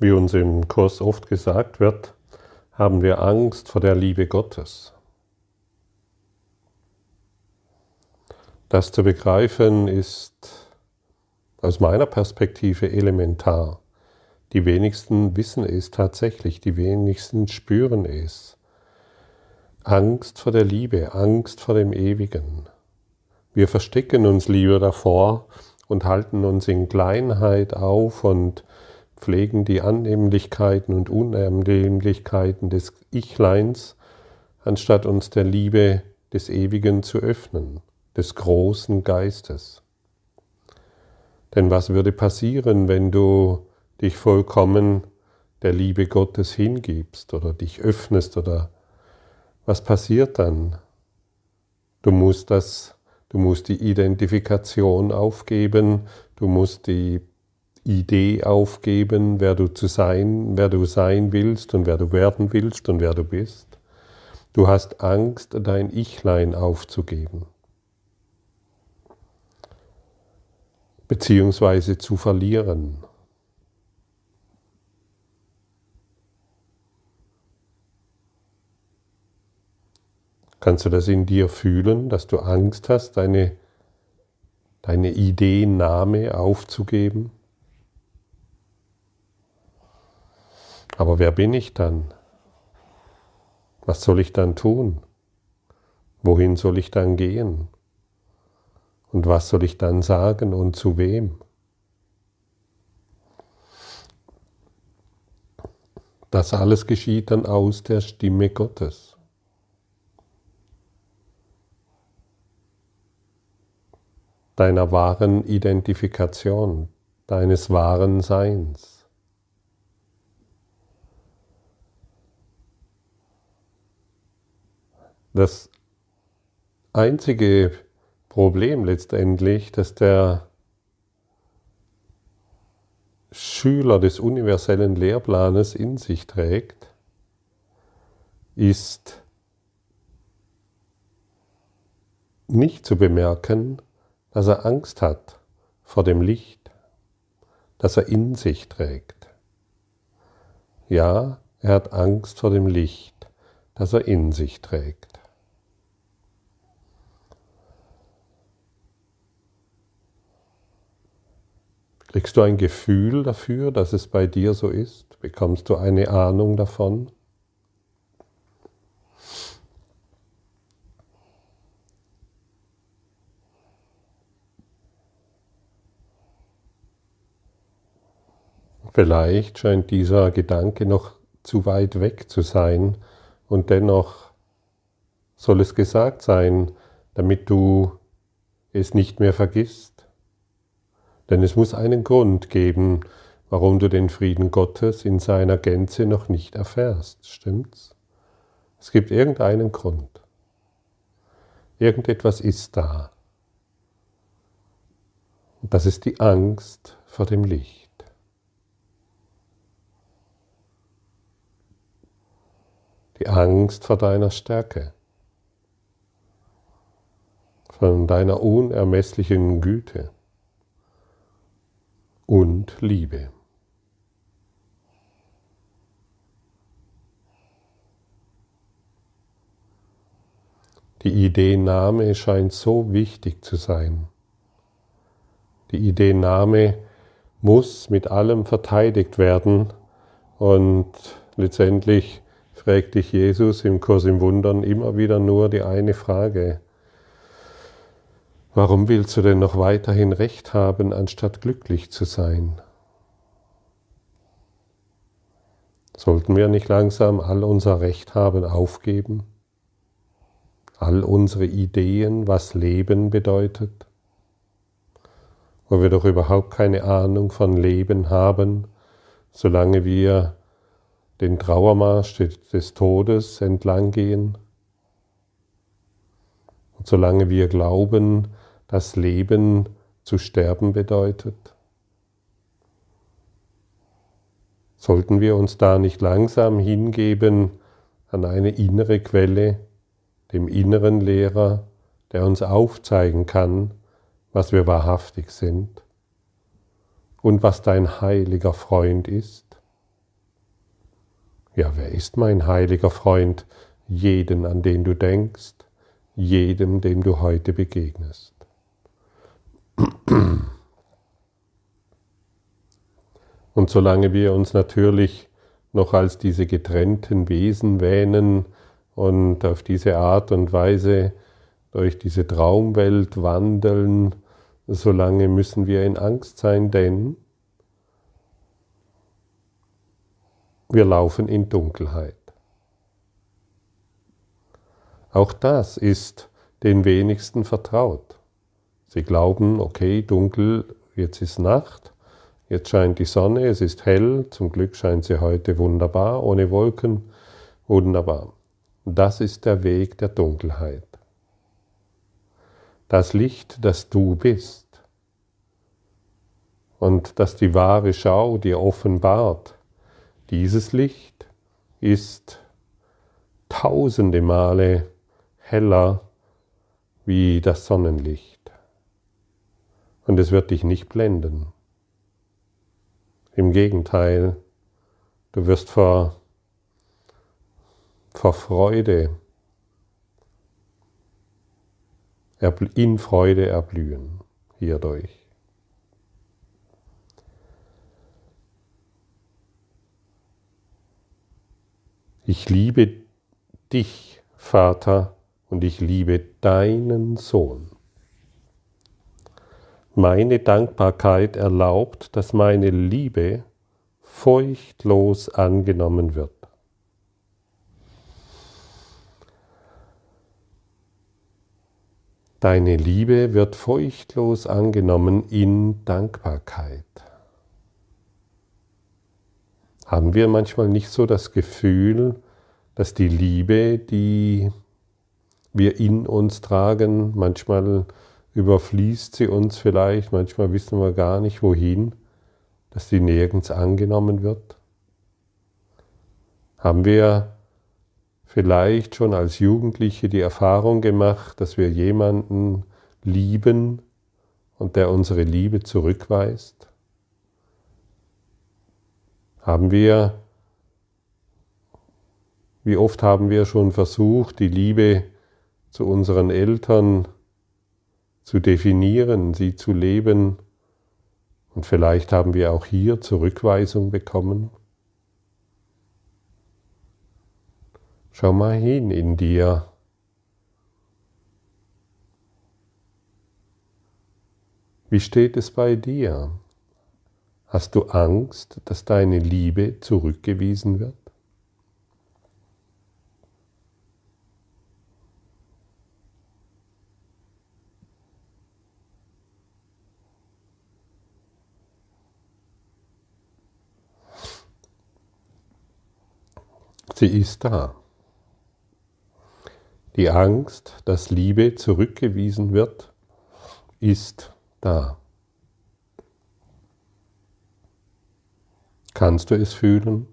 Wie uns im Kurs oft gesagt wird, haben wir Angst vor der Liebe Gottes. Das zu begreifen ist aus meiner Perspektive elementar. Die wenigsten wissen es tatsächlich, die wenigsten spüren es. Angst vor der Liebe, Angst vor dem Ewigen. Wir verstecken uns lieber davor und halten uns in Kleinheit auf und pflegen die Annehmlichkeiten und Unannehmlichkeiten des Ichleins, anstatt uns der Liebe des Ewigen zu öffnen, des großen Geistes. Denn was würde passieren, wenn du dich vollkommen der Liebe Gottes hingibst oder dich öffnest oder was passiert dann? Du musst das, du musst die Identifikation aufgeben, du musst die Idee aufgeben, wer du zu sein, wer du sein willst und wer du werden willst und wer du bist. Du hast Angst, dein Ichlein aufzugeben. Beziehungsweise zu verlieren. Kannst du das in dir fühlen, dass du Angst hast, deine, deine Ideennahme aufzugeben? Aber wer bin ich dann? Was soll ich dann tun? Wohin soll ich dann gehen? Und was soll ich dann sagen und zu wem? Das alles geschieht dann aus der Stimme Gottes. Deiner wahren Identifikation, deines wahren Seins. Das einzige Problem letztendlich, dass der Schüler des universellen Lehrplanes in sich trägt, ist nicht zu bemerken, dass er Angst hat vor dem Licht, das er in sich trägt. Ja, er hat Angst vor dem Licht, das er in sich trägt. Kriegst du ein Gefühl dafür, dass es bei dir so ist? Bekommst du eine Ahnung davon? Vielleicht scheint dieser Gedanke noch zu weit weg zu sein und dennoch soll es gesagt sein, damit du es nicht mehr vergisst. Denn es muss einen Grund geben, warum du den Frieden Gottes in seiner Gänze noch nicht erfährst. Stimmt's? Es gibt irgendeinen Grund. Irgendetwas ist da. Und das ist die Angst vor dem Licht. Die Angst vor deiner Stärke, von deiner unermesslichen Güte und Liebe. Die Ideennahme scheint so wichtig zu sein. Die Ideennahme muss mit allem verteidigt werden und letztendlich fragt dich Jesus im Kurs im Wundern immer wieder nur die eine Frage. Warum willst du denn noch weiterhin Recht haben, anstatt glücklich zu sein? Sollten wir nicht langsam all unser Recht haben aufgeben? All unsere Ideen, was Leben bedeutet? Wo wir doch überhaupt keine Ahnung von Leben haben, solange wir den Trauermarsch des Todes entlang gehen? Und solange wir glauben, das Leben zu sterben bedeutet? Sollten wir uns da nicht langsam hingeben an eine innere Quelle, dem inneren Lehrer, der uns aufzeigen kann, was wir wahrhaftig sind und was dein heiliger Freund ist? Ja, wer ist mein heiliger Freund? Jeden, an den du denkst, jedem, dem du heute begegnest. Und solange wir uns natürlich noch als diese getrennten Wesen wähnen und auf diese Art und Weise durch diese Traumwelt wandeln, solange müssen wir in Angst sein, denn wir laufen in Dunkelheit. Auch das ist den wenigsten vertraut. Sie glauben, okay, dunkel, jetzt ist Nacht, jetzt scheint die Sonne, es ist hell, zum Glück scheint sie heute wunderbar, ohne Wolken, wunderbar. Das ist der Weg der Dunkelheit. Das Licht, das du bist und das die wahre Schau dir offenbart, dieses Licht ist tausende Male heller wie das Sonnenlicht. Und es wird dich nicht blenden. Im Gegenteil, du wirst vor, vor Freude, in Freude erblühen hierdurch. Ich liebe dich, Vater, und ich liebe deinen Sohn. Meine Dankbarkeit erlaubt, dass meine Liebe furchtlos angenommen wird. Deine Liebe wird furchtlos angenommen in Dankbarkeit. Haben wir manchmal nicht so das Gefühl, dass die Liebe, die wir in uns tragen. Manchmal überfließt sie uns vielleicht, manchmal wissen wir gar nicht wohin, dass sie nirgends angenommen wird. Haben wir vielleicht schon als Jugendliche die Erfahrung gemacht, dass wir jemanden lieben und der unsere Liebe zurückweist? Haben wir, wie oft haben wir schon versucht, die Liebe zu unseren Eltern zu definieren, sie zu leben. Und vielleicht haben wir auch hier Zurückweisung bekommen. Schau mal hin in dir. Wie steht es bei dir? Hast du Angst, dass deine Liebe zurückgewiesen wird? Sie ist da. Die Angst, dass Liebe zurückgewiesen wird, ist da. Kannst du es fühlen?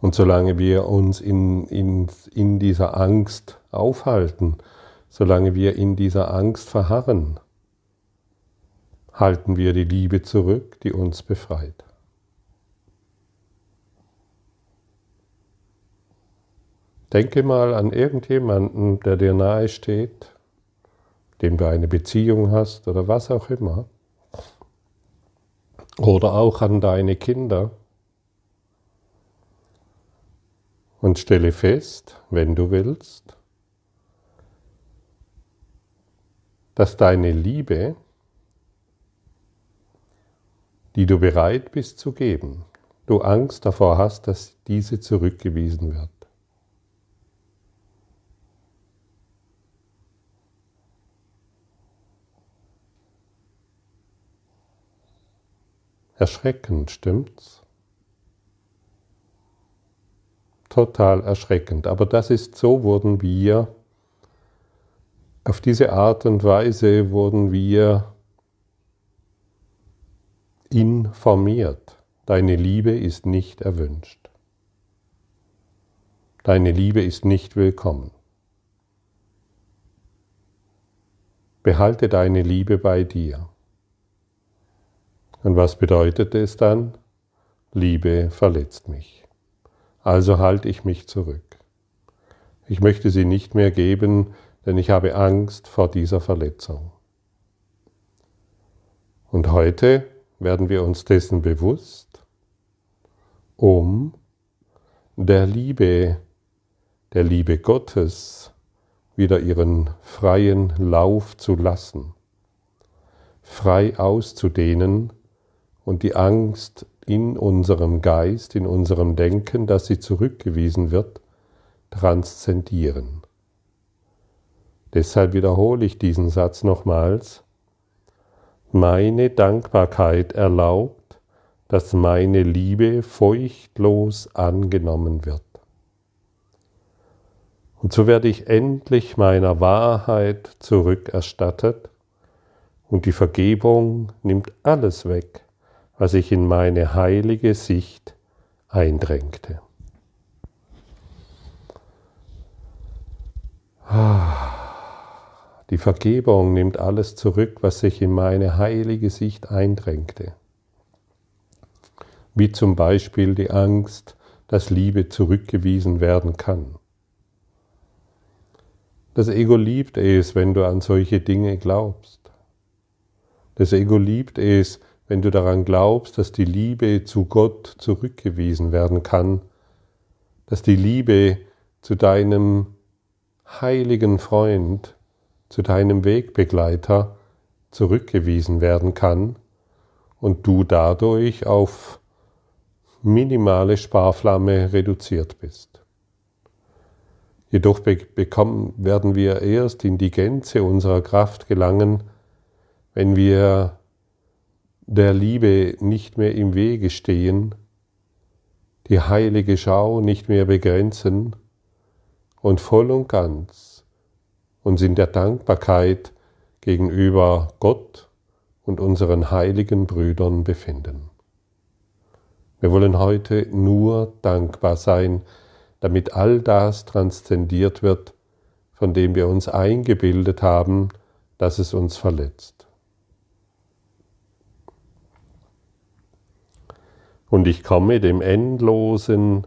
Und solange wir uns in, in, in dieser Angst aufhalten, solange wir in dieser Angst verharren, halten wir die Liebe zurück, die uns befreit. Denke mal an irgendjemanden, der dir nahe steht, dem du eine Beziehung hast oder was auch immer. Oder auch an deine Kinder. Und stelle fest, wenn du willst, dass deine Liebe die du bereit bist zu geben, du Angst davor hast, dass diese zurückgewiesen wird. Erschreckend, stimmt's? Total erschreckend. Aber das ist so, wurden wir, auf diese Art und Weise wurden wir informiert. Deine Liebe ist nicht erwünscht. Deine Liebe ist nicht willkommen. Behalte deine Liebe bei dir. Und was bedeutet es dann? Liebe verletzt mich. Also halte ich mich zurück. Ich möchte sie nicht mehr geben, denn ich habe Angst vor dieser Verletzung. Und heute werden wir uns dessen bewusst, um der Liebe, der Liebe Gottes wieder ihren freien Lauf zu lassen, frei auszudehnen und die Angst in unserem Geist, in unserem Denken, dass sie zurückgewiesen wird, transzendieren. Deshalb wiederhole ich diesen Satz nochmals. Meine Dankbarkeit erlaubt, dass meine Liebe feuchtlos angenommen wird. Und so werde ich endlich meiner Wahrheit zurückerstattet und die Vergebung nimmt alles weg, was ich in meine heilige Sicht eindrängte. Die Vergebung nimmt alles zurück, was sich in meine heilige Sicht eindrängte. Wie zum Beispiel die Angst, dass Liebe zurückgewiesen werden kann. Das Ego liebt es, wenn du an solche Dinge glaubst. Das Ego liebt es, wenn du daran glaubst, dass die Liebe zu Gott zurückgewiesen werden kann, dass die Liebe zu deinem heiligen Freund, zu deinem Wegbegleiter zurückgewiesen werden kann und du dadurch auf minimale Sparflamme reduziert bist. Jedoch bekommen, werden wir erst in die Gänze unserer Kraft gelangen, wenn wir der Liebe nicht mehr im Wege stehen, die heilige Schau nicht mehr begrenzen und voll und ganz uns in der Dankbarkeit gegenüber Gott und unseren heiligen Brüdern befinden. Wir wollen heute nur dankbar sein, damit all das transzendiert wird, von dem wir uns eingebildet haben, dass es uns verletzt. Und ich komme dem endlosen,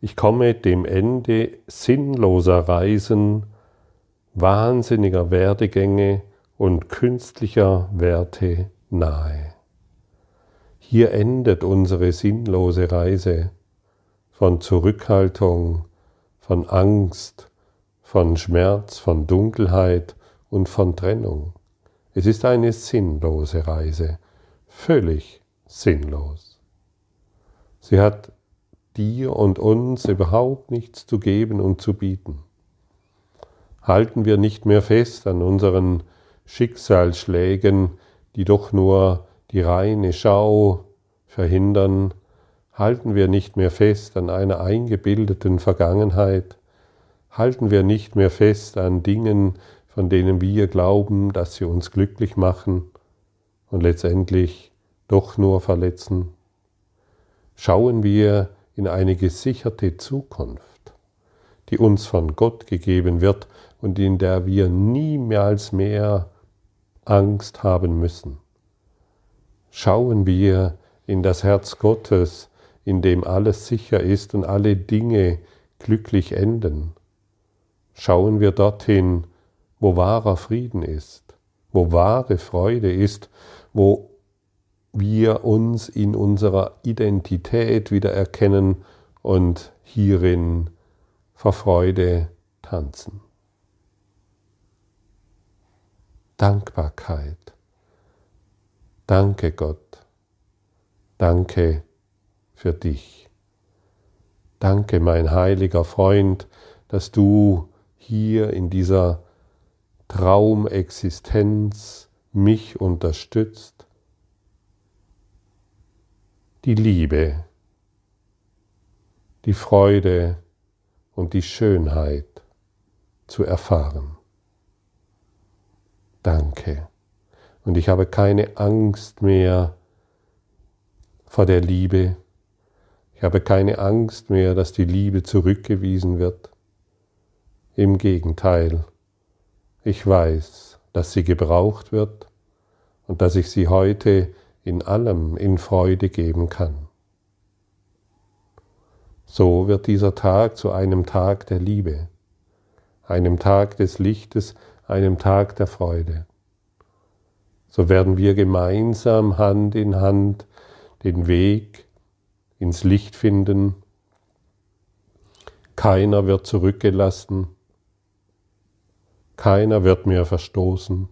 ich komme dem Ende sinnloser Reisen, wahnsinniger Werdegänge und künstlicher Werte nahe. Hier endet unsere sinnlose Reise von Zurückhaltung, von Angst, von Schmerz, von Dunkelheit und von Trennung. Es ist eine sinnlose Reise, völlig sinnlos. Sie hat dir und uns überhaupt nichts zu geben und zu bieten. Halten wir nicht mehr fest an unseren Schicksalsschlägen, die doch nur die reine Schau verhindern, halten wir nicht mehr fest an einer eingebildeten Vergangenheit, halten wir nicht mehr fest an Dingen, von denen wir glauben, dass sie uns glücklich machen und letztendlich doch nur verletzen. Schauen wir in eine gesicherte Zukunft, die uns von Gott gegeben wird und in der wir niemals mehr Angst haben müssen. Schauen wir in das Herz Gottes, in dem alles sicher ist und alle Dinge glücklich enden. Schauen wir dorthin, wo wahrer Frieden ist, wo wahre Freude ist, wo wir uns in unserer Identität wieder erkennen und hierin vor Freude tanzen. Dankbarkeit. Danke Gott. Danke für dich. Danke, mein heiliger Freund, dass du hier in dieser Traumexistenz mich unterstützt. Die Liebe, die Freude und die Schönheit zu erfahren. Danke. Und ich habe keine Angst mehr vor der Liebe, ich habe keine Angst mehr, dass die Liebe zurückgewiesen wird. Im Gegenteil, ich weiß, dass sie gebraucht wird und dass ich sie heute in allem in Freude geben kann. So wird dieser Tag zu einem Tag der Liebe, einem Tag des Lichtes, einem Tag der Freude. So werden wir gemeinsam Hand in Hand den Weg ins Licht finden. Keiner wird zurückgelassen, keiner wird mehr verstoßen,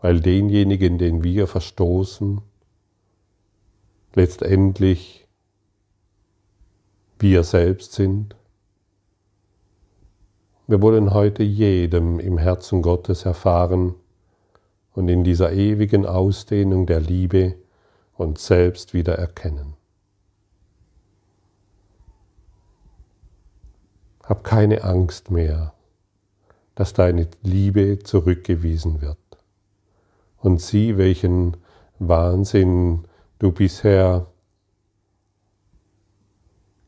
weil denjenigen, den wir verstoßen, letztendlich wir selbst sind. Wir wollen heute jedem im Herzen Gottes erfahren und in dieser ewigen Ausdehnung der Liebe uns selbst wieder erkennen. Hab keine Angst mehr, dass deine Liebe zurückgewiesen wird. Und sieh, welchen Wahnsinn du bisher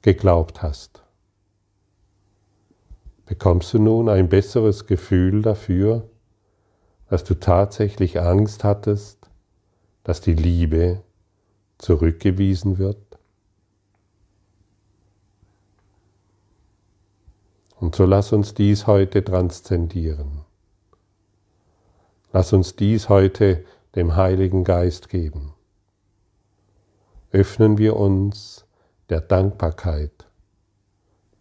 geglaubt hast. Bekommst du nun ein besseres Gefühl dafür, dass du tatsächlich Angst hattest, dass die Liebe zurückgewiesen wird? Und so lass uns dies heute transzendieren. Lass uns dies heute dem Heiligen Geist geben. Öffnen wir uns der Dankbarkeit,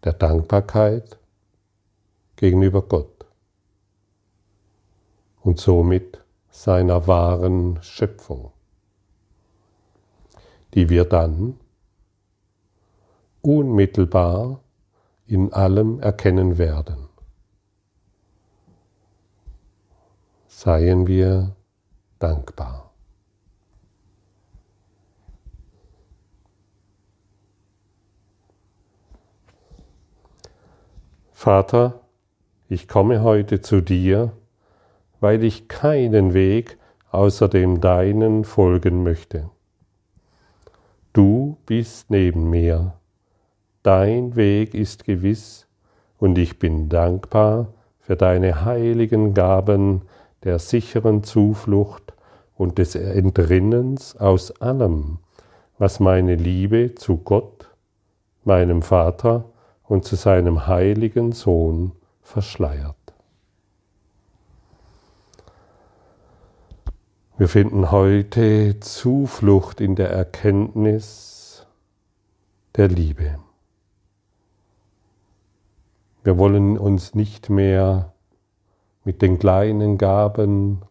der Dankbarkeit gegenüber Gott und somit seiner wahren Schöpfung, die wir dann unmittelbar in allem erkennen werden. Seien wir dankbar. Vater, ich komme heute zu dir, weil ich keinen Weg außer dem deinen folgen möchte. Du bist neben mir, dein Weg ist gewiss, und ich bin dankbar für deine heiligen Gaben der sicheren Zuflucht und des Entrinnens aus allem, was meine Liebe zu Gott, meinem Vater und zu seinem heiligen Sohn verschleiert. Wir finden heute Zuflucht in der Erkenntnis der Liebe. Wir wollen uns nicht mehr mit den kleinen Gaben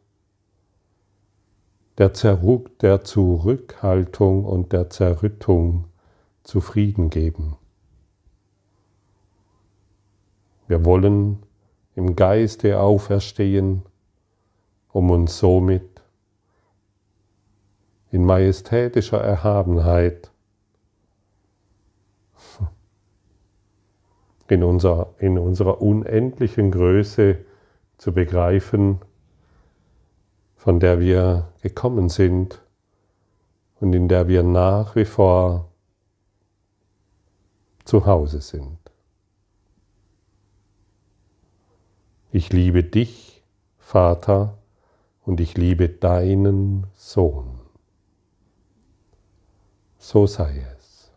der, Zerruck, der Zurückhaltung und der Zerrüttung zufrieden geben. Wir wollen im Geiste auferstehen, um uns somit in majestätischer Erhabenheit in, unser, in unserer unendlichen Größe zu begreifen, von der wir gekommen sind und in der wir nach wie vor zu Hause sind. Ich liebe dich, Vater, und ich liebe deinen Sohn. So sei es.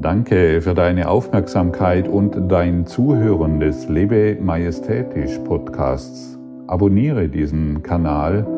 Danke für deine Aufmerksamkeit und dein Zuhören des Lebe Majestätisch Podcasts. Abonniere diesen Kanal